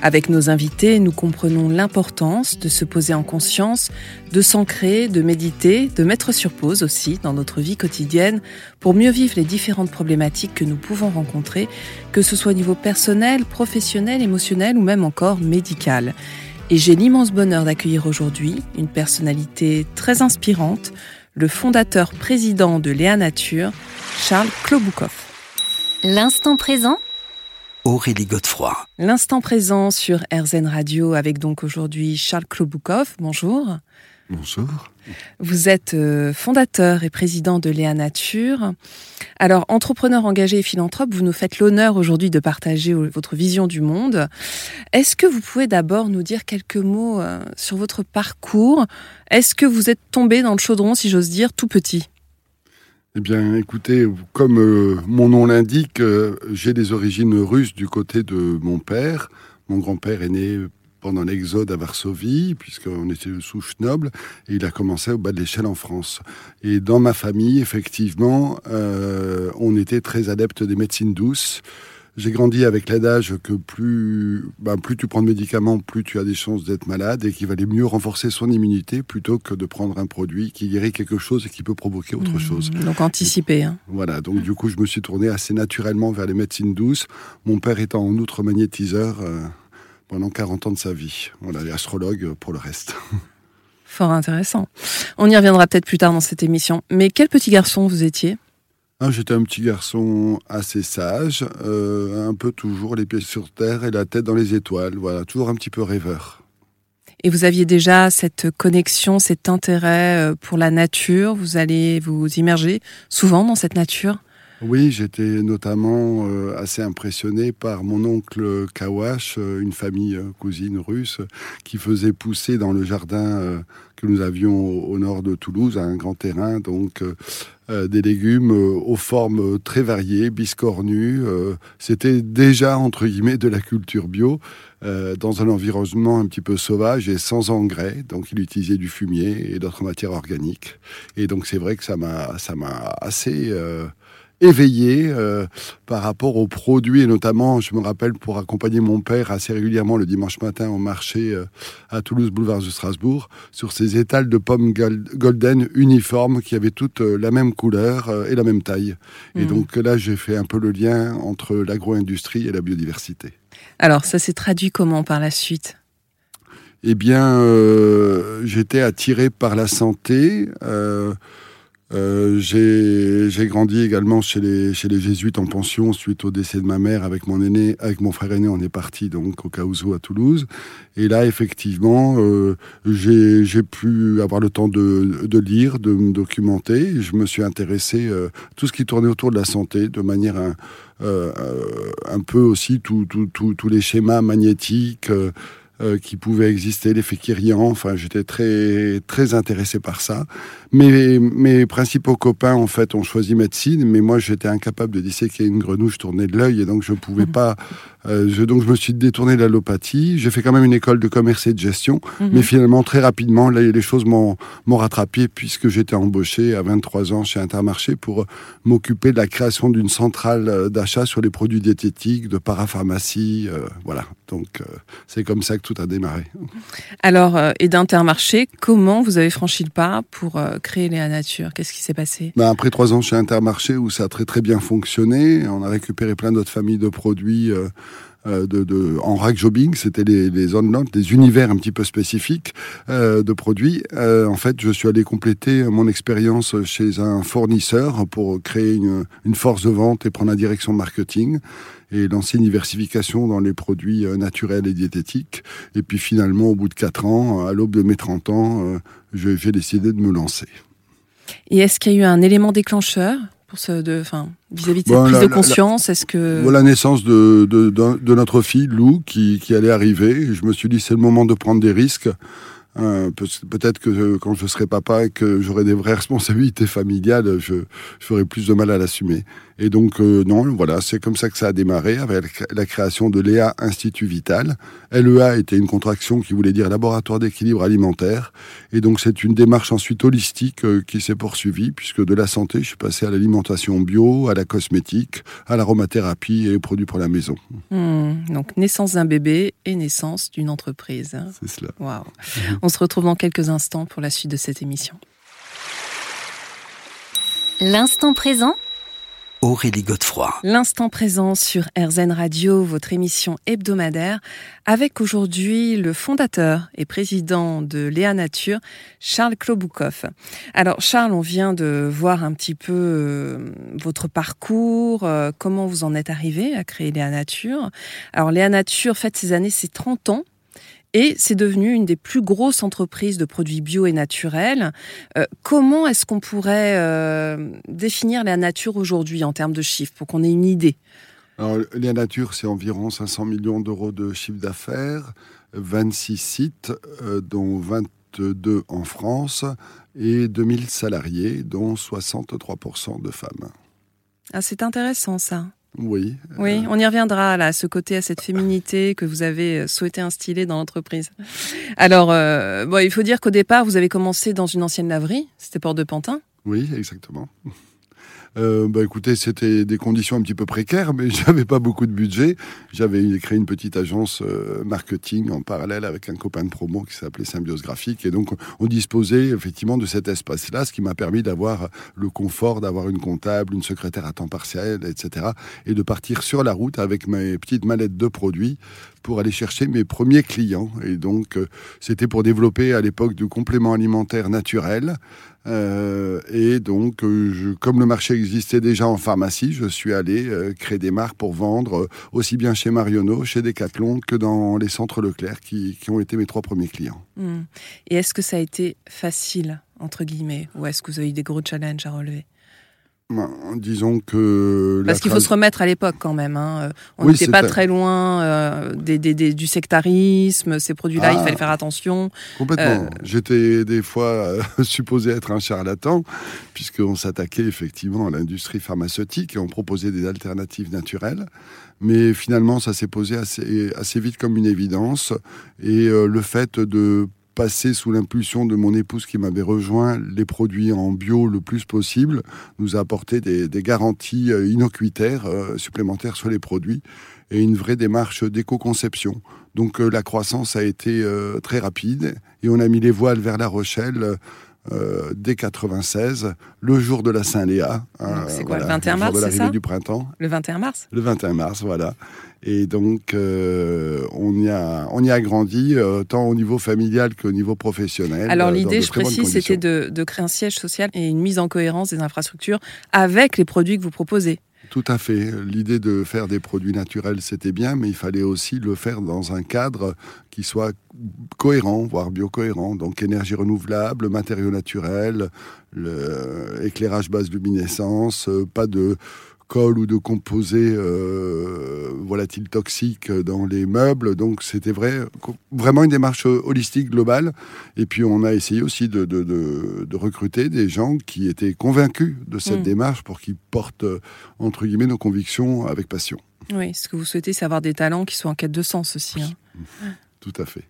Avec nos invités, nous comprenons l'importance de se poser en conscience, de s'ancrer, de méditer, de mettre sur pause aussi dans notre vie quotidienne pour mieux vivre les différentes problématiques que nous pouvons rencontrer, que ce soit au niveau personnel, professionnel, émotionnel ou même encore médical. Et j'ai l'immense bonheur d'accueillir aujourd'hui une personnalité très inspirante, le fondateur président de Léa Nature, Charles Kloboukov. L'instant présent Aurélie Godefroy. L'instant présent sur RZN Radio avec donc aujourd'hui Charles Kloboukov. Bonjour. Bonjour. Vous êtes euh, fondateur et président de Léa Nature. Alors, entrepreneur engagé et philanthrope, vous nous faites l'honneur aujourd'hui de partager votre vision du monde. Est-ce que vous pouvez d'abord nous dire quelques mots euh, sur votre parcours? Est-ce que vous êtes tombé dans le chaudron, si j'ose dire, tout petit? Eh bien, écoutez, comme euh, mon nom l'indique, euh, j'ai des origines russes du côté de mon père. Mon grand-père est né pendant l'exode à Varsovie, puisqu'on était de souche noble, et il a commencé au bas de l'échelle en France. Et dans ma famille, effectivement, euh, on était très adeptes des médecines douces. J'ai grandi avec l'adage que plus, ben, plus tu prends de médicaments, plus tu as des chances d'être malade et qu'il valait mieux renforcer son immunité plutôt que de prendre un produit qui guérit quelque chose et qui peut provoquer autre Mmh, chose. Donc anticiper. hein. Voilà, donc du coup, je me suis tourné assez naturellement vers les médecines douces. Mon père étant en outre magnétiseur euh, pendant 40 ans de sa vie. Voilà, et astrologue pour le reste. Fort intéressant. On y reviendra peut-être plus tard dans cette émission. Mais quel petit garçon vous étiez? Ah, J'étais un petit garçon assez sage, euh, un peu toujours les pieds sur terre et la tête dans les étoiles. Voilà, toujours un petit peu rêveur. Et vous aviez déjà cette connexion, cet intérêt euh, pour la nature? Vous allez vous immerger souvent dans cette nature? Oui, j'étais notamment euh, assez impressionné par mon oncle Kawash, une famille cousine russe, qui faisait pousser dans le jardin que nous avions au, nord de Toulouse, un grand terrain, donc euh, euh, des légumes euh, aux formes très variées, biscornus. C'était déjà, entre guillemets, de la culture bio. dans un environnement un petit peu sauvage et sans engrais, donc il utilisait du fumier et d'autres matières organiques. Et donc c'est vrai que ça m'a assez éveillé euh, par rapport aux produits et notamment, je me rappelle, pour accompagner mon père assez régulièrement le dimanche matin au marché euh, à Toulouse, boulevard de Strasbourg, sur ces étals de pommes gol- golden uniformes qui avaient toutes euh, la même couleur et la même taille. Et Mhm. donc là, j'ai fait un peu le lien entre l'agro-industrie et la biodiversité. Alors, ça s'est traduit comment par la suite? Eh bien, j'étais attiré par la santé. Euh, euh, j'ai grandi également chez les, chez les jésuites en pension suite au décès de ma mère avec mon aîné, avec mon frère aîné, on est parti donc au Caouzo à Toulouse. Et là, effectivement, euh, j'ai pu avoir le temps de, de lire, de me documenter. Je me suis intéressé euh, tout ce qui tournait autour de la santé de manière un, euh, euh, un peu aussi tous les schémas magnétiques. Euh, qui pouvaient exister, les féquirians. Enfin, j'étais très très intéressé par ça. Mes, mes principaux copains, en fait, ont choisi médecine, mais moi, j'étais incapable de disséquer une grenouille, je tournais de l'œil, et donc je pouvais Mhm. pas. Euh, je, donc, je me suis détourné de l'allopathie. J'ai fait quand même une école de commerce et de gestion, Mhm. mais finalement, très rapidement, les, les choses m'ont rattrapé puisque j'étais embauché à 23 ans chez Intermarché pour euh, m'occuper de la création d'une centrale euh, d'achat sur les produits diététiques, de parapharmacie, euh, voilà. Donc, euh, c'est comme ça que tout a démarré. Alors, euh, et d'Intermarché, comment vous avez franchi le pas pour créer Léa Nature? Qu'est-ce qui s'est passé? Ben, après trois ans chez Intermarché où ça a très très bien fonctionné, on a récupéré plein d'autres familles de produits de, de, en rack jobbing, c'était les, les lentes, des univers un petit peu spécifiques euh, de produits. Euh, en fait, je suis allé compléter mon expérience chez un fournisseur pour créer une, une force de vente et prendre la direction marketing et lancer une diversification dans les produits euh, naturels et diététiques. Et puis finalement, au bout de quatre ans, à l'aube de mes 30 ans, euh, j'ai décidé de me lancer. Et est-ce qu'il y a eu un élément déclencheur? Pour ce, de, enfin, vis-à-vis de cette Bon, prise la- de conscience Est-ce que la naissance de, de, d'un- de notre fille, Lou, qui, qui allait arriver. Je me suis dit, c'est le moment de prendre des risques. Euh, peut-être que euh, quand je serai papa et que j'aurai des vraies responsabilités familiales, je, ferai plus de mal à l'assumer. Et donc, euh, non, voilà, c'est comme ça que ça a démarré avec la création de l'EA Institut Vital. LEA était une contraction qui voulait dire laboratoire d'équilibre alimentaire. Et donc, c'est une démarche ensuite holistique qui s'est poursuivie, puisque de la santé, je suis passé à l'alimentation bio, à la cosmétique, à l'aromathérapie et aux produits pour la maison. Hmm, donc, naissance d'un bébé et naissance d'une entreprise. Hein. C'est cela. Waouh. On se retrouve dans quelques instants pour la suite de cette émission. L'instant présent Aurélie Godefroy. L'instant présent sur RZN Radio, votre émission hebdomadaire, avec aujourd'hui le fondateur et président de Léa Nature, Charles Kloboukov. Alors Charles, on vient de voir un petit peu euh, votre parcours, euh, comment vous en êtes arrivé à créer Léa Nature. Alors Léa Nature fête ses années, c'est 30 ans. Et c'est devenu une des plus grosses entreprises de produits bio et naturels. Euh, comment est-ce qu'on pourrait euh, définir la nature aujourd'hui en termes de chiffres pour qu'on ait une idée? Alors, la nature, c'est environ 500 millions d'euros de chiffre d'affaires, 26 sites, euh, dont 22 en France, et 2000 salariés, dont 63% de femmes. Ah, c'est intéressant ça. Oui. Oui, on y reviendra là, à ce côté, à cette féminité que vous avez euh, souhaité instiller dans l'entreprise. Alors, euh, bon, il faut dire qu'au départ, vous avez commencé dans une ancienne laverie, c'était Port de Pantin. Oui, exactement. Euh, bah, écoutez, c'était des conditions un petit peu précaires, mais j'avais pas beaucoup de budget. J'avais créé une petite agence euh, marketing en parallèle avec un copain de promo qui s'appelait Symbiose Graphique. Et donc, on disposait effectivement de cet espace-là, ce qui m'a permis d'avoir le confort d'avoir une comptable, une secrétaire à temps partiel, etc. Et de partir sur la route avec mes petites mallettes de produits pour aller chercher mes premiers clients. Et donc, euh, c'était pour développer à l'époque du complément alimentaire naturel. Euh, et donc, euh, comme le marché existait déjà en pharmacie, je suis allé créer des marques pour vendre aussi bien chez Marionneau, chez Decathlon que dans les centres Leclerc qui, qui ont été mes trois premiers clients. Hmm. Et est-ce que ça a été facile, entre guillemets, ou est-ce que vous avez eu des gros challenges à relever? Ben, disons que... Parce qu'il faut se remettre à l'époque quand même. Hein. On n'était pas très loin euh, des, des, du sectarisme, ces produits-là, il ah. fallait faire attention. Complètement. Euh, J'étais des fois euh, supposé être un charlatan, puisqu'on s'attaquait effectivement à l'industrie pharmaceutique et on proposait des alternatives naturelles. Mais finalement, ça s'est posé assez, assez vite comme une évidence. Et le fait de passer sous l'impulsion de mon épouse qui m'avait rejoint les produits en bio le plus possible, nous a apporté des, garanties euh, inocuitaires euh, supplémentaires sur les produits et une vraie démarche d'éco-conception. Donc euh, la croissance a été très rapide et on a mis les voiles vers La Rochelle. dès 96, le jour de la Saint-Léa. c'est quoi, le 21 mars, c'est ça? du printemps. Le 21 mars? Le 21 mars, voilà. Et donc, euh, on, y a, on y a grandi, euh, tant au niveau familial qu'au niveau professionnel. Alors, l'idée, je précise, c'était de, de, créer un siège social et une mise en cohérence des infrastructures avec les produits que vous proposez. Tout à fait. L'idée de faire des produits naturels, c'était bien, mais il fallait aussi le faire dans un cadre qui soit cohérent, voire biocohérent. Donc énergie renouvelable, matériaux naturels, éclairage basse luminescence, euh, pas de ou de composés euh, volatiles toxiques dans les meubles. Donc c'était vrai, vraiment une démarche holistique globale. Et puis on a essayé aussi de, de, recruter des gens qui étaient convaincus de cette mm. démarche pour qu'ils portent, entre guillemets, nos convictions avec passion. Oui, ce que vous souhaitez, c'est avoir des talents qui soient en quête de sens aussi. Hein. Tout à fait.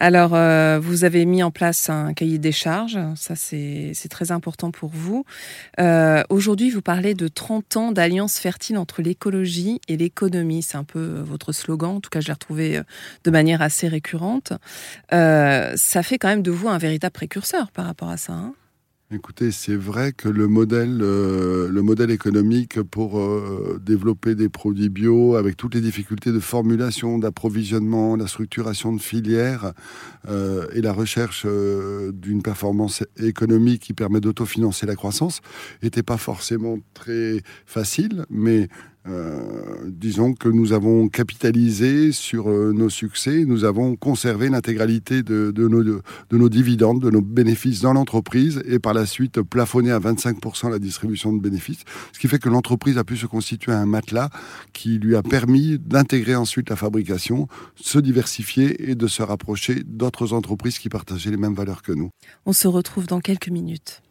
Alors, euh, vous avez mis en place un cahier des charges, ça c'est très important pour vous. Euh, aujourd'hui, vous parlez de 30 ans d'alliance fertile entre l'écologie et l'économie. C'est un peu euh, votre slogan, en tout cas je l'ai retrouvé de manière assez récurrente. ça fait quand même de vous un véritable précurseur par rapport à ça. Hein Écoutez, c'est vrai que le modèle, euh, économique pour euh, développer des produits bio, avec toutes les difficultés de formulation, d'approvisionnement, la structuration de filières euh, et la recherche d'une performance économique qui permet d'autofinancer la croissance, n'était pas forcément très facile, mais disons que nous avons capitalisé sur nos succès, nous avons conservé l'intégralité de, nos, de, nos, dividendes, de nos bénéfices dans l'entreprise et par la suite plafonné à 25% la distribution de bénéfices, ce qui fait que l'entreprise a pu se constituer un matelas qui lui a permis d'intégrer ensuite la fabrication, se diversifier et de se rapprocher d'autres entreprises qui partageaient les mêmes valeurs que nous. On se retrouve dans quelques minutes.